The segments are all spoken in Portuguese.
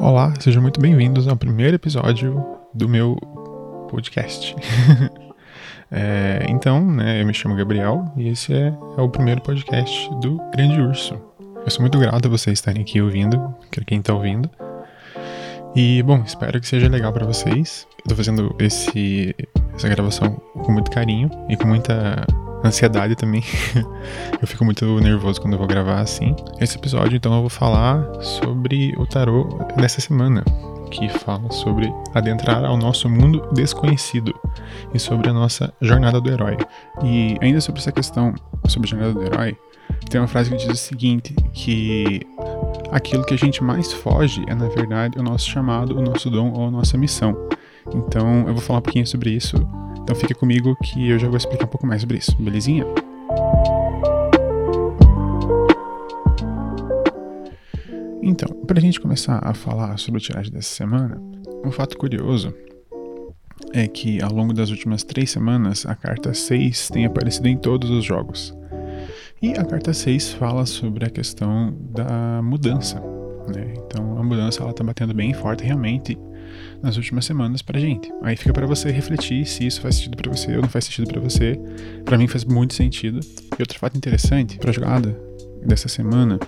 Olá, sejam muito bem-vindos ao primeiro episódio do meu podcast. é, então, né, eu me chamo Gabriel e esse é, é, o primeiro podcast do Grande Urso. Eu sou muito grato a vocês estarem aqui ouvindo, quem está ouvindo. E, bom, espero que seja legal para vocês. Eu tô fazendo esse, essa gravação com muito carinho e com muita ansiedade também. eu fico muito nervoso quando eu vou gravar assim. Esse episódio, então, eu vou falar sobre o tarô dessa semana, que fala sobre adentrar ao nosso mundo desconhecido e sobre a nossa jornada do herói. E ainda sobre essa questão sobre a jornada do herói, tem uma frase que diz o seguinte, que aquilo que a gente mais foge é, na verdade, o nosso chamado, o nosso dom ou a nossa missão. Então, eu vou falar um pouquinho sobre isso então fique comigo que eu já vou explicar um pouco mais sobre isso, belezinha? Então, para a gente começar a falar sobre o tiragem dessa semana, um fato curioso é que ao longo das últimas três semanas a carta 6 tem aparecido em todos os jogos. E a carta 6 fala sobre a questão da mudança. Né? Então a mudança ela está batendo bem forte realmente nas últimas semanas pra gente. Aí fica para você refletir se isso faz sentido para você ou não faz sentido para você. Para mim faz muito sentido. E outro fato interessante para a jogada dessa semana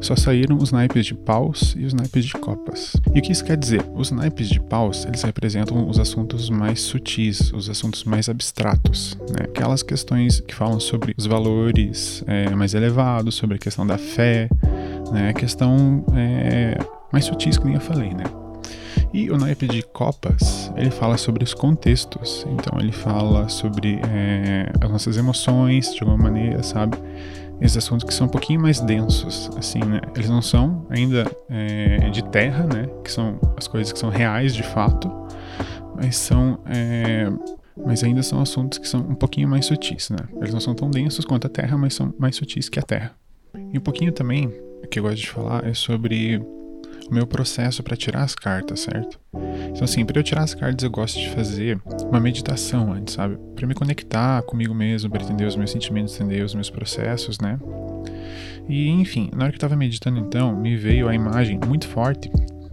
só saíram os naipes de paus e os naipes de copas. E o que isso quer dizer? Os naipes de paus, eles representam os assuntos mais sutis, os assuntos mais abstratos, né? Aquelas questões que falam sobre os valores é, mais elevados, sobre a questão da fé, né? A questão é, mais sutis que nem eu falei, né? E o naipe de copas, ele fala sobre os contextos, então ele fala sobre é, as nossas emoções, de alguma maneira, sabe? Esses assuntos que são um pouquinho mais densos, assim, né? Eles não são ainda é, de terra, né? Que são as coisas que são reais de fato, mas são... É, mas ainda são assuntos que são um pouquinho mais sutis, né? Eles não são tão densos quanto a Terra, mas são mais sutis que a Terra. E um pouquinho também, que eu gosto de falar, é sobre o meu processo para tirar as cartas, certo? Então, assim, para eu tirar as cartas, eu gosto de fazer uma meditação antes, sabe? Para me conectar comigo mesmo, para entender os meus sentimentos, entender os meus processos, né? E, enfim, na hora que eu tava meditando, então, me veio a imagem muito forte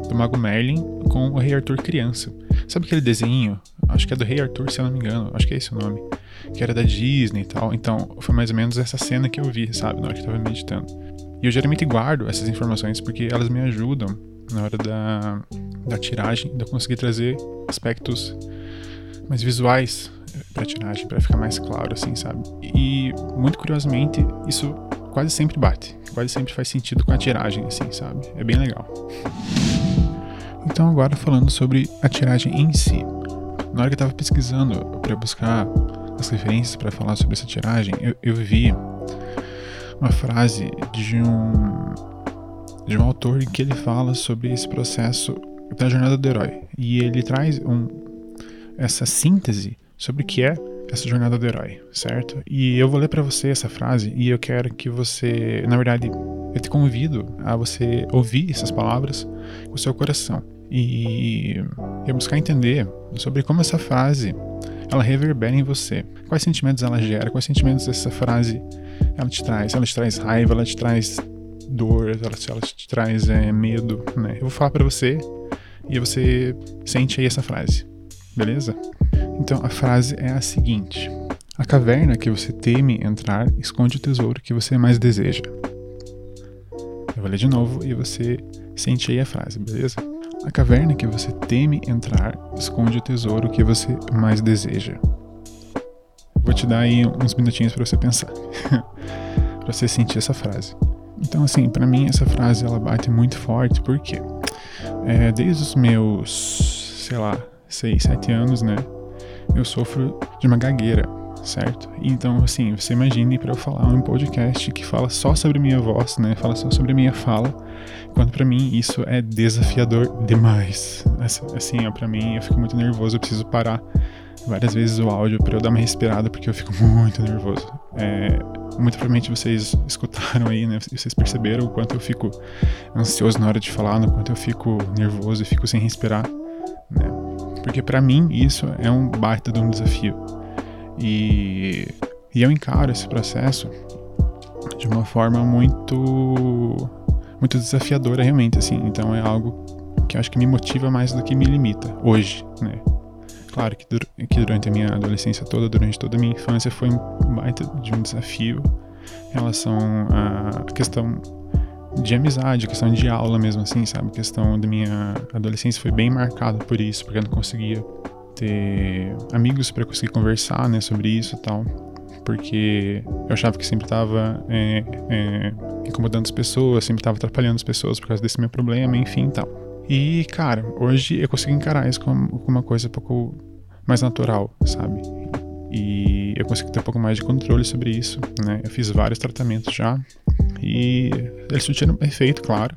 do Mago Merlin com o Rei Arthur criança. Sabe aquele desenho? Acho que é do Rei Arthur, se eu não me engano. Acho que é esse o nome. Que era da Disney e tal. Então, foi mais ou menos essa cena que eu vi, sabe? Na hora que eu tava meditando. E eu geralmente guardo essas informações porque elas me ajudam na hora da, da tiragem, de eu conseguir trazer aspectos mais visuais para tiragem, para ficar mais claro, assim, sabe? E muito curiosamente, isso quase sempre bate, quase sempre faz sentido com a tiragem, assim, sabe? É bem legal. Então, agora falando sobre a tiragem em si. Na hora que eu estava pesquisando para buscar as referências para falar sobre essa tiragem, eu, eu vi uma frase de um de um autor que ele fala sobre esse processo da jornada do herói e ele traz um, essa síntese sobre o que é essa jornada do herói, certo? E eu vou ler para você essa frase e eu quero que você, na verdade, eu te convido a você ouvir essas palavras com o seu coração e, e buscar entender sobre como essa frase ela reverbera em você. Quais sentimentos ela gera? Quais sentimentos essa frase ela te traz? Ela te traz raiva? Ela te traz dor? Ela, ela te traz é, medo? Né? Eu vou falar para você e você sente aí essa frase, beleza? Então a frase é a seguinte: A caverna que você teme entrar esconde o tesouro que você mais deseja. Eu vou ler de novo e você sente aí a frase, beleza? A caverna que você teme entrar esconde o tesouro que você mais deseja. Vou te dar aí uns minutinhos para você pensar, para você sentir essa frase. Então, assim, para mim essa frase ela bate muito forte porque é, desde os meus, sei lá, 6, 7 anos, né, eu sofro de uma gagueira certo? Então, assim, você imagine para eu falar um podcast que fala só sobre minha voz, né? Fala só sobre minha fala, quando para mim isso é desafiador demais. Assim, ó, para mim eu fico muito nervoso, eu preciso parar várias vezes o áudio para eu dar uma respirada porque eu fico muito nervoso. É, muito provavelmente vocês escutaram aí, né? Vocês perceberam o quanto eu fico ansioso na hora de falar, no quanto eu fico nervoso e fico sem respirar, né? Porque para mim isso é um baita de um desafio. E, e eu encaro esse processo de uma forma muito muito desafiadora realmente assim. Então é algo que eu acho que me motiva mais do que me limita hoje, né? Claro que, que durante a minha adolescência toda, durante toda a minha infância, foi um baita de um desafio em relação à questão de amizade, questão de aula mesmo assim, sabe? A questão da minha adolescência foi bem marcada por isso, porque eu não conseguia ter amigos para conseguir conversar, né, sobre isso e tal porque eu achava que sempre estava é, é, incomodando as pessoas, sempre estava atrapalhando as pessoas por causa desse meu problema, enfim e tal. E, cara, hoje eu consigo encarar isso como, uma coisa pouco mais natural, sabe? E eu consigo ter um pouco mais de controle sobre isso, né? Eu fiz vários tratamentos já e eles surtiram efeito, claro.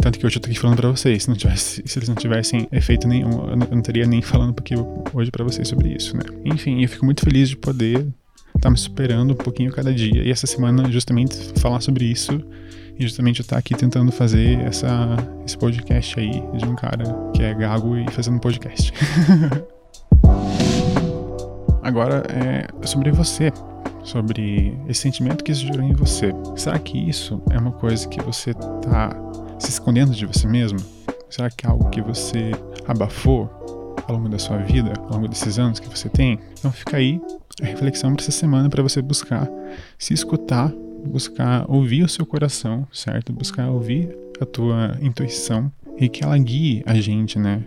Tanto que hoje eu tô aqui falando pra vocês. Se, tivesse, se eles não tivessem efeito nenhum, eu não, eu não teria nem falando aqui hoje para vocês sobre isso, né? Enfim, eu fico muito feliz de poder tá me superando um pouquinho cada dia. E essa semana, justamente, falar sobre isso e justamente eu estar tá aqui tentando fazer essa, esse podcast aí de um cara que é gago e fazendo podcast. Agora é sobre você, sobre esse sentimento que isso gerou em você. Será que isso é uma coisa que você tá se escondendo de você mesmo? Será que é algo que você abafou ao longo da sua vida, ao longo desses anos que você tem? Então fica aí a reflexão para essa semana para você buscar se escutar, buscar ouvir o seu coração, certo? Buscar ouvir a tua intuição e que ela guie a gente, né?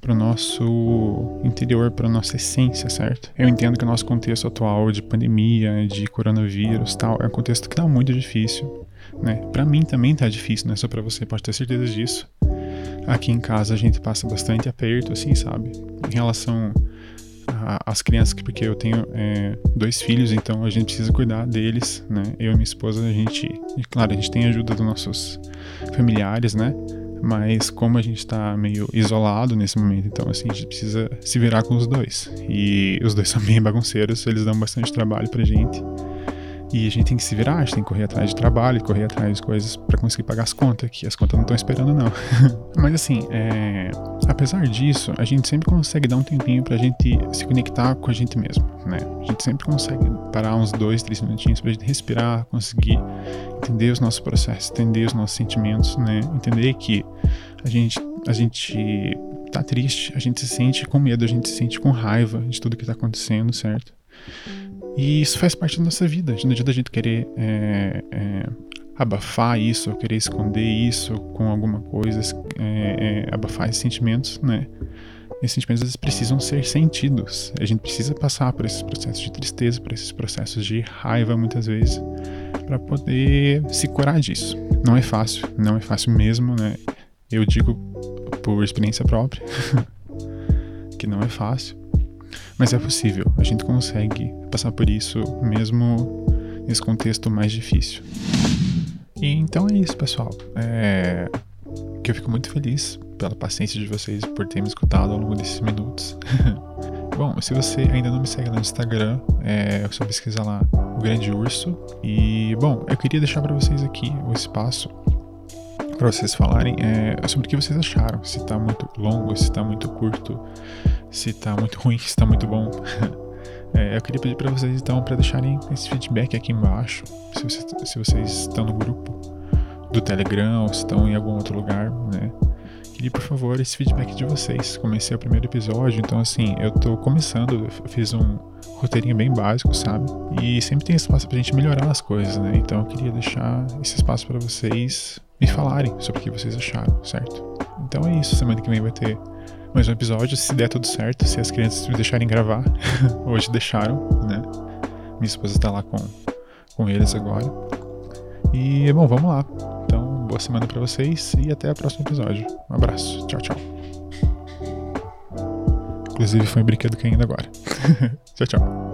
Para o nosso interior, para nossa essência, certo? Eu entendo que o nosso contexto atual de pandemia, de coronavírus, tal, é um contexto que tá muito difícil, né? Para mim também tá difícil, não é só para você, pode ter certeza disso. Aqui em casa a gente passa bastante aperto, assim, sabe? Em relação as crianças, porque eu tenho é, dois filhos, então a gente precisa cuidar deles, né? Eu e minha esposa, a gente, claro, a gente tem ajuda dos nossos familiares, né? Mas como a gente tá meio isolado nesse momento, então assim, a gente precisa se virar com os dois. E os dois são bem bagunceiros, eles dão bastante trabalho pra gente. E a gente tem que se virar, a gente tem que correr atrás de trabalho, correr atrás de coisas para conseguir pagar as contas, que as contas não estão esperando, não. Mas assim, é... apesar disso, a gente sempre consegue dar um tempinho pra gente se conectar com a gente mesmo, né? A gente sempre consegue parar uns dois, três minutinhos pra gente respirar, conseguir entender os nossos processos, entender os nossos sentimentos, né? Entender que a gente, a gente tá triste, a gente se sente com medo, a gente se sente com raiva de tudo que tá acontecendo, certo? E isso faz parte da nossa vida. Não adianta a gente querer é, é, abafar isso, querer esconder isso com alguma coisa, é, é, abafar esses sentimentos, né? Esses sentimentos eles precisam ser sentidos. A gente precisa passar por esses processos de tristeza, por esses processos de raiva, muitas vezes, para poder se curar disso. Não é fácil, não é fácil mesmo, né? Eu digo por experiência própria que não é fácil. Mas é possível, a gente consegue passar por isso mesmo nesse contexto mais difícil. E então é isso, pessoal. É... Que eu fico muito feliz pela paciência de vocês por terem me escutado ao longo desses minutos. Bom, se você ainda não me segue no Instagram, é só pesquisar lá o Grande Urso. E, bom, eu queria deixar para vocês aqui o espaço para vocês falarem é, sobre o que vocês acharam. Se tá muito longo, se tá muito curto, se tá muito ruim, se tá muito bom. é, eu queria pedir para vocês então para deixarem esse feedback aqui embaixo, se vocês, se vocês estão no grupo do Telegram ou se estão em algum outro lugar, né? Queria, por favor, esse feedback de vocês. Comecei o primeiro episódio, então assim, eu tô começando, eu fiz um roteirinho bem básico, sabe? E sempre tem espaço pra gente melhorar as coisas, né? Então eu queria deixar esse espaço para vocês me falarem sobre o que vocês acharam, certo? Então é isso, semana que vem vai ter mais um episódio, se der tudo certo, se as crianças me deixarem gravar. Hoje deixaram, né? Minha esposa tá lá com, com eles agora. E, bom, vamos lá. Então, boa semana para vocês e até o próximo episódio. Um abraço. Tchau, tchau. Inclusive, foi um brinquedo caindo agora. tchau, tchau.